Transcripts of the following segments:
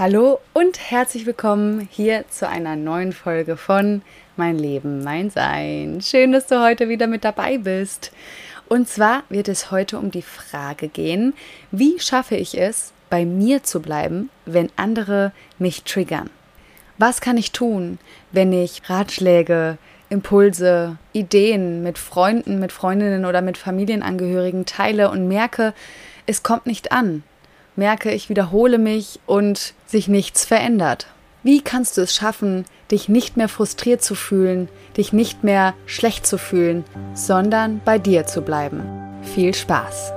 Hallo und herzlich willkommen hier zu einer neuen Folge von Mein Leben, mein Sein. Schön, dass du heute wieder mit dabei bist. Und zwar wird es heute um die Frage gehen, wie schaffe ich es, bei mir zu bleiben, wenn andere mich triggern? Was kann ich tun, wenn ich Ratschläge, Impulse, Ideen mit Freunden, mit Freundinnen oder mit Familienangehörigen teile und merke, es kommt nicht an? Merke, ich wiederhole mich und sich nichts verändert. Wie kannst du es schaffen, dich nicht mehr frustriert zu fühlen, dich nicht mehr schlecht zu fühlen, sondern bei dir zu bleiben? Viel Spaß!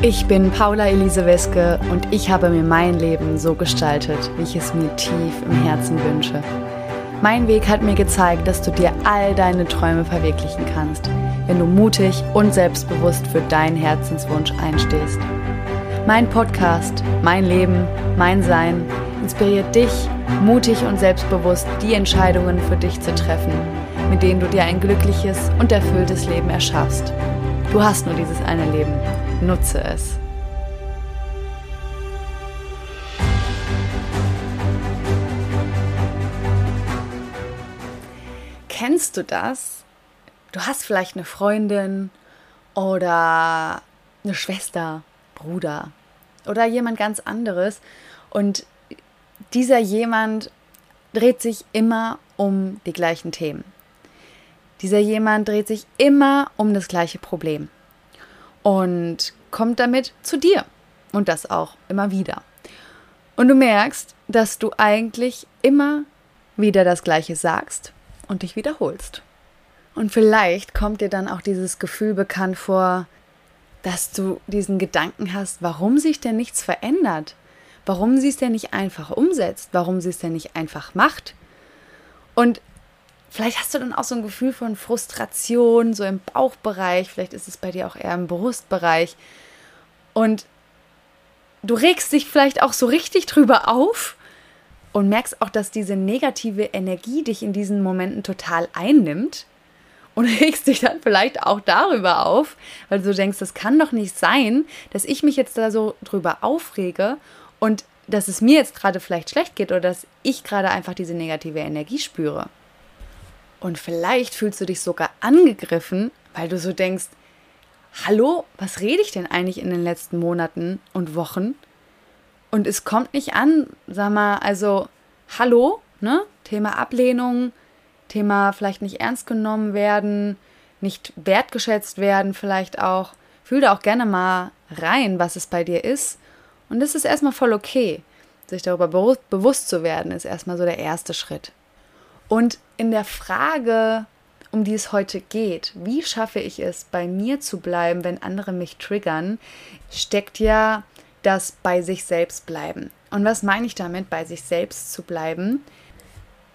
Ich bin Paula Elise Weske und ich habe mir mein Leben so gestaltet, wie ich es mir tief im Herzen wünsche. Mein Weg hat mir gezeigt, dass du dir all deine Träume verwirklichen kannst, wenn du mutig und selbstbewusst für deinen Herzenswunsch einstehst. Mein Podcast, mein Leben, mein Sein inspiriert dich, mutig und selbstbewusst die Entscheidungen für dich zu treffen, mit denen du dir ein glückliches und erfülltes Leben erschaffst. Du hast nur dieses eine Leben. Nutze es. Kennst du das? Du hast vielleicht eine Freundin oder eine Schwester Bruder oder jemand ganz anderes. Und dieser jemand dreht sich immer um die gleichen Themen. Dieser jemand dreht sich immer um das gleiche Problem und kommt damit zu dir und das auch immer wieder. Und du merkst, dass du eigentlich immer wieder das gleiche sagst und dich wiederholst. Und vielleicht kommt dir dann auch dieses Gefühl bekannt vor, dass du diesen Gedanken hast, warum sich denn nichts verändert, warum sie es denn nicht einfach umsetzt, warum sie es denn nicht einfach macht. Und vielleicht hast du dann auch so ein Gefühl von Frustration, so im Bauchbereich, vielleicht ist es bei dir auch eher im Brustbereich. Und du regst dich vielleicht auch so richtig drüber auf und merkst auch, dass diese negative Energie dich in diesen Momenten total einnimmt und regst dich dann vielleicht auch darüber auf, weil du denkst, das kann doch nicht sein, dass ich mich jetzt da so drüber aufrege und dass es mir jetzt gerade vielleicht schlecht geht oder dass ich gerade einfach diese negative Energie spüre. Und vielleicht fühlst du dich sogar angegriffen, weil du so denkst, hallo, was rede ich denn eigentlich in den letzten Monaten und Wochen? Und es kommt nicht an, sag mal, also, hallo, ne? Thema Ablehnung, Thema vielleicht nicht ernst genommen werden, nicht wertgeschätzt werden, vielleicht auch. Fühl da auch gerne mal rein, was es bei dir ist. Und das ist erstmal voll okay. Sich darüber bewusst zu werden, ist erstmal so der erste Schritt. Und in der Frage, um die es heute geht, wie schaffe ich es, bei mir zu bleiben, wenn andere mich triggern, steckt ja das bei sich selbst bleiben. Und was meine ich damit, bei sich selbst zu bleiben?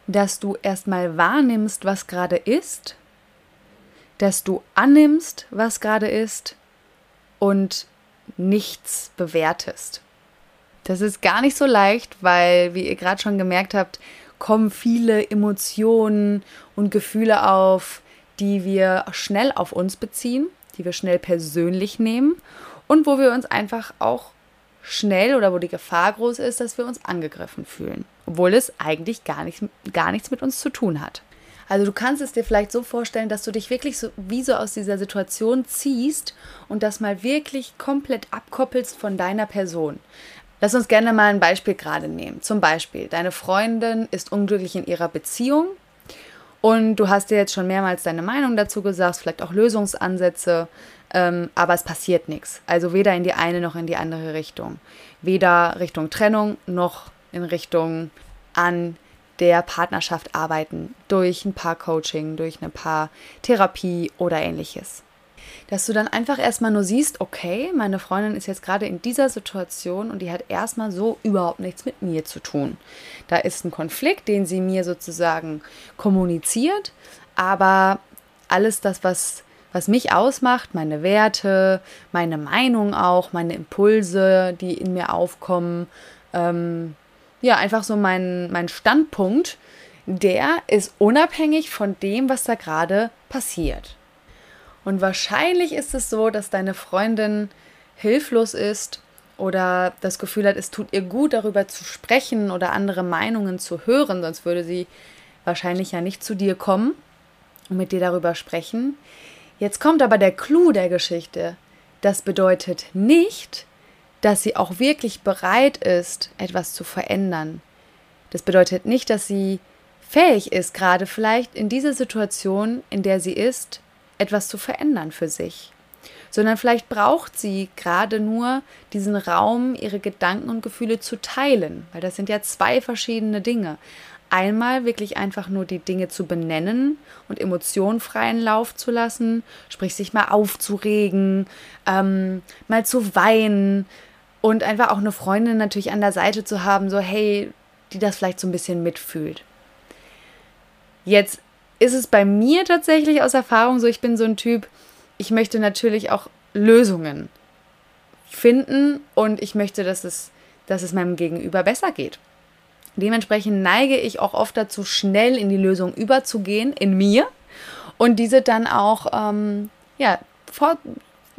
Dass du erstmal wahrnimmst, was gerade ist, dass du annimmst, was gerade ist und nichts bewertest. Das ist gar nicht so leicht, weil, wie ihr gerade schon gemerkt habt, kommen viele Emotionen und Gefühle auf, die wir schnell auf uns beziehen, die wir schnell persönlich nehmen und wo wir uns einfach auch schnell oder wo die Gefahr groß ist, dass wir uns angegriffen fühlen, obwohl es eigentlich gar, nicht, gar nichts mit uns zu tun hat. Also du kannst es dir vielleicht so vorstellen, dass du dich wirklich so wie so aus dieser Situation ziehst und das mal wirklich komplett abkoppelst von deiner Person. Lass uns gerne mal ein Beispiel gerade nehmen. Zum Beispiel, deine Freundin ist unglücklich in ihrer Beziehung und du hast dir jetzt schon mehrmals deine Meinung dazu gesagt, vielleicht auch Lösungsansätze ähm, aber es passiert nichts. Also weder in die eine noch in die andere Richtung. Weder Richtung Trennung noch in Richtung an der Partnerschaft arbeiten durch ein Paar-Coaching, durch eine Paar-Therapie oder ähnliches. Dass du dann einfach erstmal nur siehst, okay, meine Freundin ist jetzt gerade in dieser Situation und die hat erstmal so überhaupt nichts mit mir zu tun. Da ist ein Konflikt, den sie mir sozusagen kommuniziert, aber alles das, was was mich ausmacht, meine Werte, meine Meinung auch, meine Impulse, die in mir aufkommen. Ähm, ja, einfach so mein, mein Standpunkt, der ist unabhängig von dem, was da gerade passiert. Und wahrscheinlich ist es so, dass deine Freundin hilflos ist oder das Gefühl hat, es tut ihr gut, darüber zu sprechen oder andere Meinungen zu hören, sonst würde sie wahrscheinlich ja nicht zu dir kommen und mit dir darüber sprechen. Jetzt kommt aber der Clou der Geschichte. Das bedeutet nicht, dass sie auch wirklich bereit ist, etwas zu verändern. Das bedeutet nicht, dass sie fähig ist, gerade vielleicht in dieser Situation, in der sie ist, etwas zu verändern für sich. Sondern vielleicht braucht sie gerade nur diesen Raum, ihre Gedanken und Gefühle zu teilen, weil das sind ja zwei verschiedene Dinge. Einmal wirklich einfach nur die Dinge zu benennen und emotionenfreien Lauf zu lassen, sprich sich mal aufzuregen, ähm, mal zu weinen und einfach auch eine Freundin natürlich an der Seite zu haben, so hey, die das vielleicht so ein bisschen mitfühlt. Jetzt ist es bei mir tatsächlich aus Erfahrung so, ich bin so ein Typ, ich möchte natürlich auch Lösungen finden und ich möchte, dass es, dass es meinem Gegenüber besser geht. Dementsprechend neige ich auch oft dazu, schnell in die Lösung überzugehen, in mir, und diese dann auch ähm, ja, vor,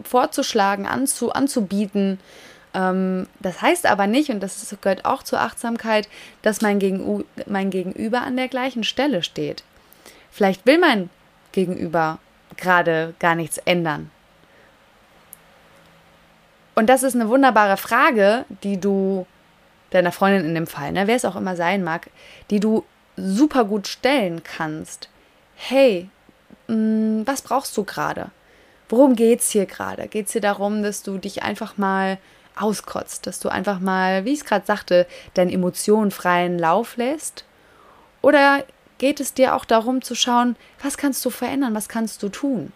vorzuschlagen, anzu, anzubieten. Ähm, das heißt aber nicht, und das gehört auch zur Achtsamkeit, dass mein, Gegenü mein Gegenüber an der gleichen Stelle steht. Vielleicht will mein Gegenüber gerade gar nichts ändern. Und das ist eine wunderbare Frage, die du deiner Freundin in dem Fall, ne, wer es auch immer sein mag, die du super gut stellen kannst. Hey, mh, mm, was brauchst du gerade? Worum geht es hier gerade? Geht es hier darum, dass du dich einfach mal auskotzt, dass du einfach mal, wie ich es gerade sagte, deinen Emotionen freien Lauf lässt? Oder geht es dir auch darum zu schauen, was kannst du verändern, was kannst du tun?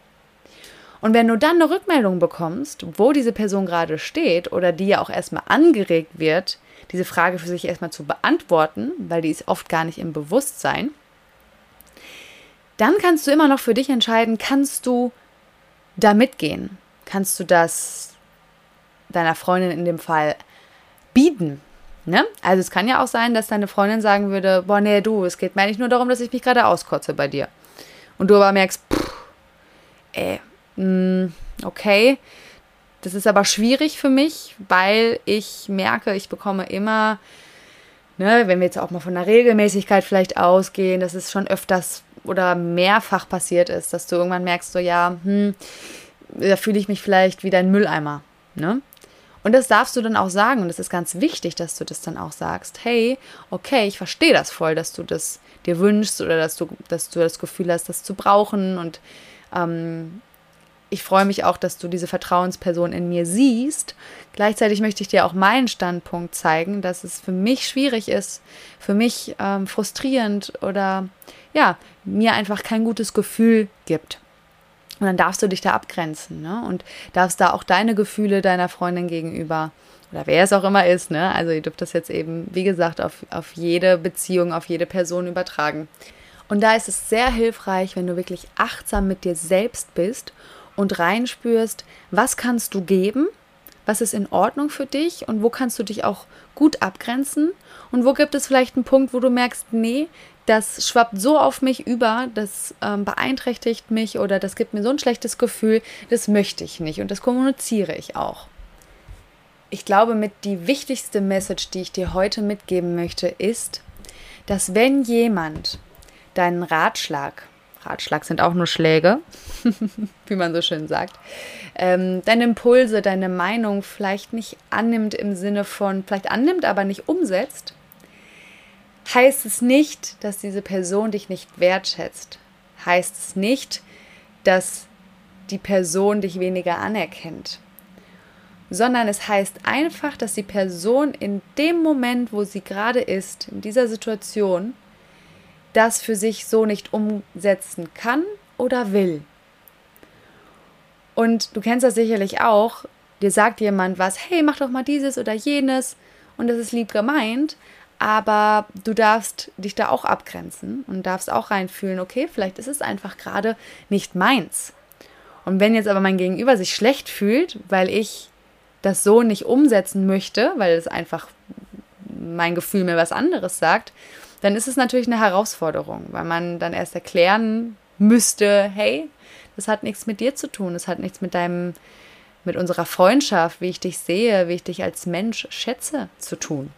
Und wenn du dann eine Rückmeldung bekommst, wo diese Person gerade steht oder die ja auch erstmal angeregt wird, diese Frage für sich erstmal zu beantworten, weil die ist oft gar nicht im Bewusstsein, dann kannst du immer noch für dich entscheiden, kannst du da mitgehen? Kannst du das deiner Freundin in dem Fall bieten? Ne? Also es kann ja auch sein, dass deine Freundin sagen würde, boah, nee, du, es geht mir eigentlich nur darum, dass ich mich gerade auskotze bei dir. Und du aber merkst, pff, ey, mh, mm, okay, das ist aber schwierig für mich, weil ich merke, ich bekomme immer, ne, wenn wir jetzt auch mal von der Regelmäßigkeit vielleicht ausgehen, dass es schon öfters oder mehrfach passiert ist, dass du irgendwann merkst, so ja, hm, da fühle ich mich vielleicht wie dein Mülleimer. Ne? Und das darfst du dann auch sagen. Und es ist ganz wichtig, dass du das dann auch sagst. Hey, okay, ich verstehe das voll, dass du das dir wünschst oder dass du, dass du das Gefühl hast, das zu brauchen. Und ähm, ich freue mich auch, dass du diese Vertrauensperson in mir siehst. Gleichzeitig möchte ich dir auch meinen Standpunkt zeigen, dass es für mich schwierig ist, für mich ähm, frustrierend oder ja, mir einfach kein gutes Gefühl gibt. Und dann darfst du dich da abgrenzen ne? und darfst da auch deine Gefühle deiner Freundin gegenüber oder wer es auch immer ist, ne? also ihr dürft das jetzt eben, wie gesagt, auf, auf jede Beziehung, auf jede Person übertragen. Und da ist es sehr hilfreich, wenn du wirklich achtsam mit dir selbst bist und reinspürst, was kannst du geben, was ist in Ordnung für dich und wo kannst du dich auch gut abgrenzen und wo gibt es vielleicht einen Punkt, wo du merkst, nee, das schwappt so auf mich über, das ähm, beeinträchtigt mich oder das gibt mir so ein schlechtes Gefühl, das möchte ich nicht und das kommuniziere ich auch. Ich glaube, mit die wichtigste Message, die ich dir heute mitgeben möchte, ist, dass wenn jemand deinen Ratschlag Ratschlag sind auch nur Schläge, wie man so schön sagt, ähm, deine Impulse, deine Meinung vielleicht nicht annimmt im Sinne von, vielleicht annimmt, aber nicht umsetzt, heißt es nicht, dass diese Person dich nicht wertschätzt. Heißt es nicht, dass die Person dich weniger anerkennt. Sondern es heißt einfach, dass die Person in dem Moment, wo sie gerade ist, in dieser Situation, das für sich so nicht umsetzen kann oder will. Und du kennst das sicherlich auch, dir sagt jemand was, hey, mach doch mal dieses oder jenes und das ist lieb gemeint, aber du darfst dich da auch abgrenzen und darfst auch reinfühlen, okay, vielleicht ist es einfach gerade nicht meins. Und wenn jetzt aber mein Gegenüber sich schlecht fühlt, weil ich das so nicht umsetzen möchte, weil es einfach mein Gefühl mir was anderes sagt, dann ist es natürlich eine Herausforderung, weil man dann erst erklären müsste, hey, das hat nichts mit dir zu tun, das hat nichts mit deinem mit unserer Freundschaft, wie ich dich sehe, wie ich dich als Mensch schätze, zu tun.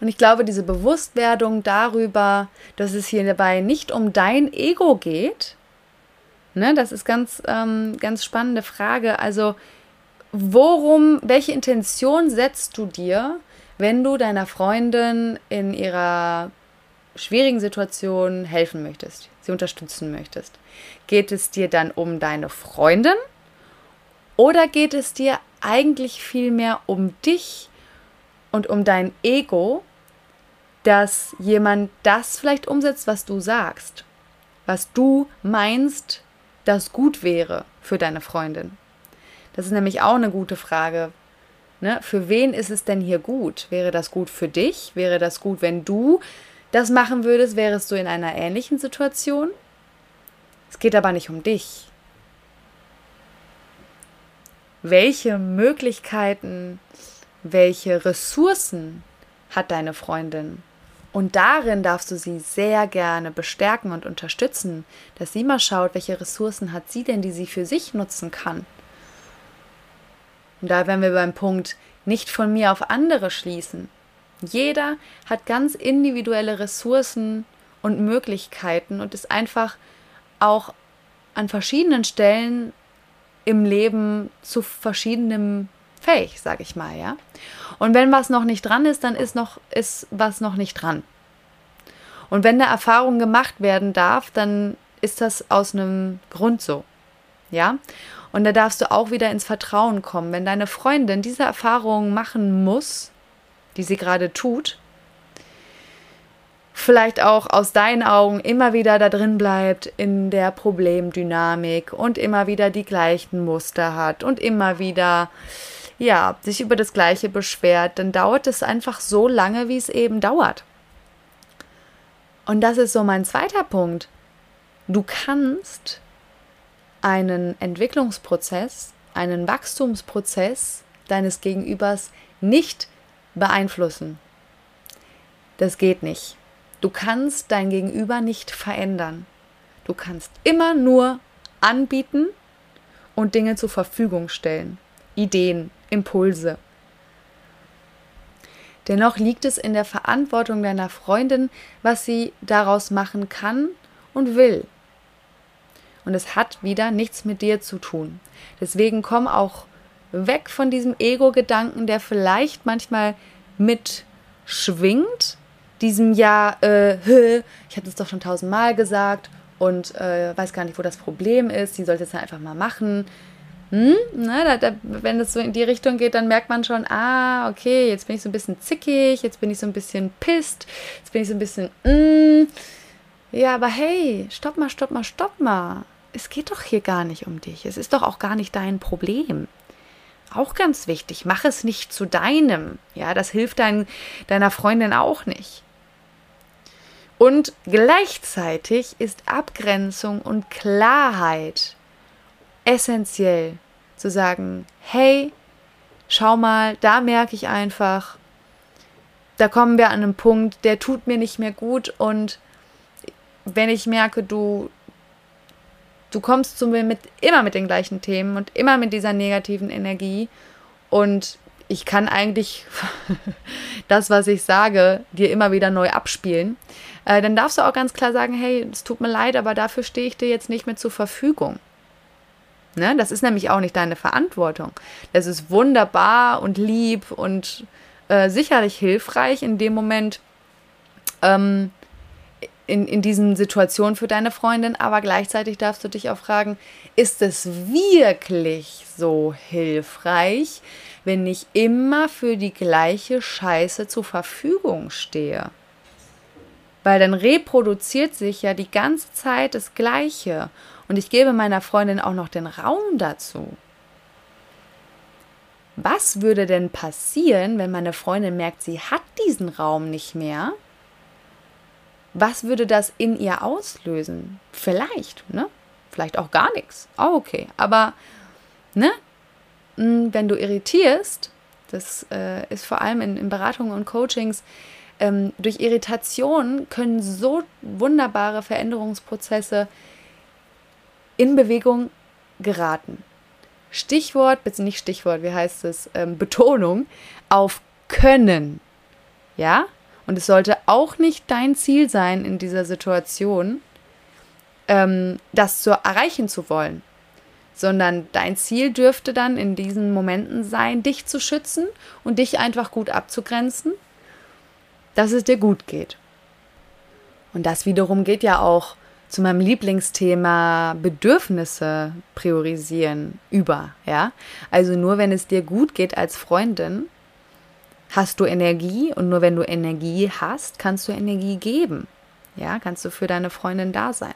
Und ich glaube, diese Bewusstwerdung darüber, dass es hier dabei nicht um dein Ego geht, ne, das ist ganz, ähm, ganz spannende Frage. Also, worum, welche Intention setzt du dir, wenn du deiner Freundin in ihrer schwierigen Situation helfen möchtest, sie unterstützen möchtest? Geht es dir dann um deine Freundin oder geht es dir eigentlich vielmehr um dich und um dein Ego, dass jemand das vielleicht umsetzt, was du sagst, was du meinst, das gut wäre für deine Freundin? Das ist nämlich auch eine gute Frage. Ne? Für wen ist es denn hier gut? Wäre das gut für dich? Wäre das gut, wenn du das machen würdest? Wärest du in einer ähnlichen Situation? Es geht aber nicht um dich. Welche Möglichkeiten, welche Ressourcen hat deine Freundin? Und darin darfst du sie sehr gerne bestärken und unterstützen, dass sie mal schaut, welche Ressourcen hat sie denn, die sie für sich nutzen kann. Und da wären wir beim Punkt, nicht von mir auf andere schließen. Jeder hat ganz individuelle Ressourcen und Möglichkeiten und ist einfach auch an verschiedenen Stellen im Leben zu verschiedenem fähig, sage ich mal, ja. Und wenn was noch nicht dran ist, dann ist noch ist was noch nicht dran. Und wenn eine Erfahrung gemacht werden darf, dann ist das aus einem Grund so. Ja? Und da darfst du auch wieder ins Vertrauen kommen. Wenn deine Freundin diese Erfahrung machen muss, die sie gerade tut, vielleicht auch aus deinen Augen immer wieder da drin bleibt in der Problemdynamik und immer wieder die gleichen Muster hat und immer wieder ja, sich über das gleiche beschwert, dann dauert es einfach so lange, wie es eben dauert. Und das ist so mein zweiter Punkt. Du kannst einen Entwicklungsprozess, einen Wachstumsprozess deines Gegenübers nicht beeinflussen. Das geht nicht. Du kannst dein Gegenüber nicht verändern. Du kannst immer nur anbieten und Dinge zur Verfügung stellen. Ideen, Impulse. Dennoch liegt es in der Verantwortung deiner Freundin, was sie daraus machen kann und will. Und es hat wieder nichts mit dir zu tun. Deswegen komm auch weg von diesem Ego-Gedanken, der vielleicht manchmal mitschwingt diesem Jahr, äh, ich habe das doch schon tausendmal gesagt und äh, weiß gar nicht, wo das Problem ist, die sollte es einfach mal machen. Hm? Na, da, da, wenn das so in die Richtung geht, dann merkt man schon, ah, okay, jetzt bin ich so ein bisschen zickig, jetzt bin ich so ein bisschen pisst, jetzt bin ich so ein bisschen, mm. ja, aber hey, stopp mal, stopp mal, stopp mal. Es geht doch hier gar nicht um dich. Es ist doch auch gar nicht dein Problem. Auch ganz wichtig, mach es nicht zu deinem. Ja, das hilft dein, deiner Freundin auch nicht. Und gleichzeitig ist Abgrenzung und Klarheit essentiell. Zu sagen, hey, schau mal, da merke ich einfach, da kommen wir an einen Punkt, der tut mir nicht mehr gut. Und wenn ich merke, du, du kommst zu mir mit, immer mit den gleichen Themen und immer mit dieser negativen Energie. Und ich kann eigentlich das, was ich sage, dir immer wieder neu abspielen, äh, dann darfst du auch ganz klar sagen, hey, es tut mir leid, aber dafür stehe ich dir jetzt nicht mehr zur Verfügung. Ne? Das ist nämlich auch nicht deine Verantwortung. Das ist wunderbar und lieb und äh, sicherlich hilfreich in dem Moment, ähm, in, in diesen Situationen für deine Freundin, aber gleichzeitig darfst du dich auch fragen, ist es wirklich so hilfreich, wenn ich immer für die gleiche Scheiße zur Verfügung stehe? Weil dann reproduziert sich ja die ganze Zeit das Gleiche und ich gebe meiner Freundin auch noch den Raum dazu. Was würde denn passieren, wenn meine Freundin merkt, sie hat diesen Raum nicht mehr? Was würde das in ihr auslösen? Vielleicht, ne? Vielleicht auch gar nichts. Auch okay. Aber, ne? Hm, wenn du irritierst, das äh, ist vor allem in, in Beratungen und Coachings, ähm, durch Irritation können so wunderbare Veränderungsprozesse in Bewegung geraten. Stichwort, bitte nicht Stichwort, wie heißt es, ähm, Betonung auf können. Ja? Und es sollte auch nicht dein Ziel sein in dieser Situation, ähm, das zu erreichen zu wollen, sondern dein Ziel dürfte dann in diesen Momenten sein, dich zu schützen und dich einfach gut abzugrenzen, dass es dir gut geht. Und das wiederum geht ja auch zu meinem Lieblingsthema Bedürfnisse priorisieren über, ja? Also nur wenn es dir gut geht als Freundin, hast du Energie und nur wenn du Energie hast, kannst du Energie geben. Ja, kannst du für deine Freundin da sein.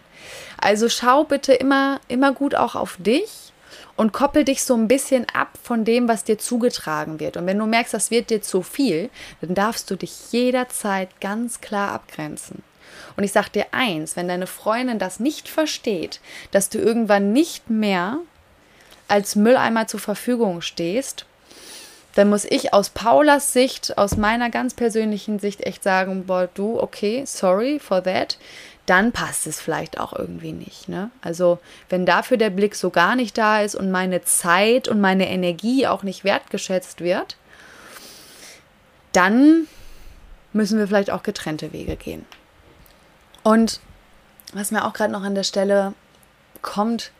Also schau bitte immer, immer gut auch auf dich und koppel dich so ein bisschen ab von dem, was dir zugetragen wird. Und wenn du merkst, das wird dir zu viel, dann darfst du dich jederzeit ganz klar abgrenzen. Und ich sag dir eins, wenn deine Freundin das nicht versteht, dass du irgendwann nicht mehr als Mülleimer zur Verfügung stehst, dann muss ich aus Paulas Sicht, aus meiner ganz persönlichen Sicht echt sagen, boah, du, okay, sorry for that, dann passt es vielleicht auch irgendwie nicht. Ne? Also wenn dafür der Blick so gar nicht da ist und meine Zeit und meine Energie auch nicht wertgeschätzt wird, dann müssen wir vielleicht auch getrennte Wege gehen. Und was mir auch gerade noch an der Stelle kommt,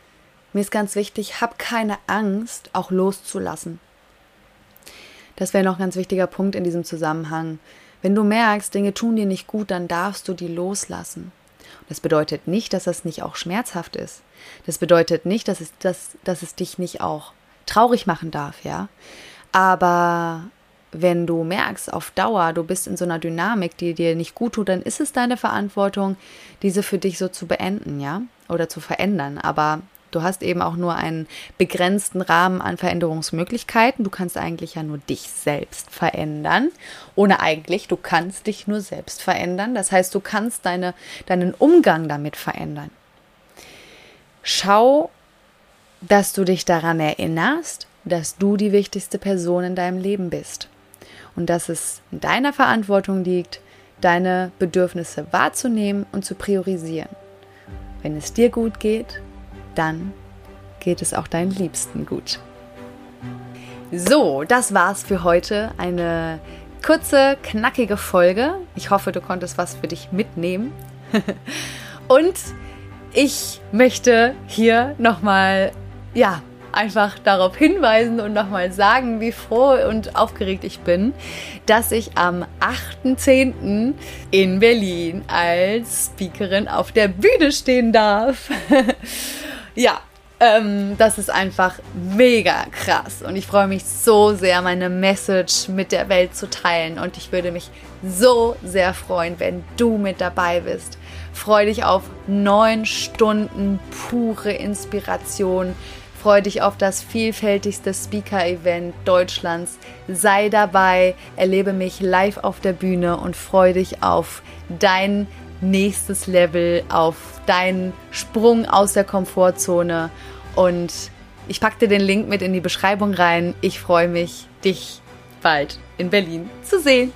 mir ist ganz wichtig, hab keine Angst, auch loszulassen. Das wäre noch ein ganz wichtiger Punkt in diesem Zusammenhang. Wenn du merkst, Dinge tun dir nicht gut, dann darfst du die loslassen. Das bedeutet nicht, dass das nicht auch schmerzhaft ist. Das bedeutet nicht, dass es, dass, dass es dich nicht auch traurig machen darf, ja. Aber wenn du merkst, auf Dauer, du bist in so einer Dynamik, die dir nicht gut tut, dann ist es deine Verantwortung, diese für dich so zu beenden, ja, oder zu verändern. Aber Du hast eben auch nur einen begrenzten Rahmen an Veränderungsmöglichkeiten. Du kannst eigentlich ja nur dich selbst verändern. Ohne eigentlich, du kannst dich nur selbst verändern. Das heißt, du kannst deine, deinen Umgang damit verändern. Schau, dass du dich daran erinnerst, dass du die wichtigste Person in deinem Leben bist. Und dass es in deiner Verantwortung liegt, deine Bedürfnisse wahrzunehmen und zu priorisieren. Wenn es dir gut geht, dann geht es auch deinen Liebsten gut. So, das war's für heute. Eine kurze, knackige Folge. Ich hoffe, du konntest was für dich mitnehmen. Und ich möchte hier nochmal, ja, einfach darauf hinweisen und nochmal sagen, wie froh und aufgeregt ich bin, dass ich am 8.10. in Berlin als Speakerin auf der Bühne stehen darf. Ja, ähm, das ist einfach mega krass und ich freue mich so sehr, meine Message mit der Welt zu teilen und ich würde mich so sehr freuen, wenn du mit dabei bist. Freue dich auf neun Stunden pure Inspiration. Freue dich auf das vielfältigste Speaker-Event Deutschlands. Sei dabei, erlebe mich live auf der Bühne und freue dich auf dein nächstes Level, auf deinen Sprung aus der Komfortzone. Und ich packe dir den Link mit in die Beschreibung rein. Ich freue mich, dich bald in Berlin zu sehen.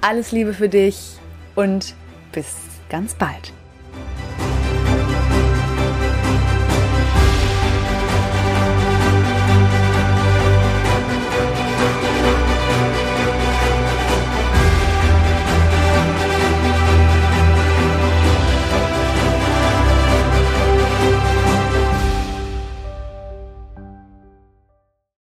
Alles Liebe für dich und bis ganz bald.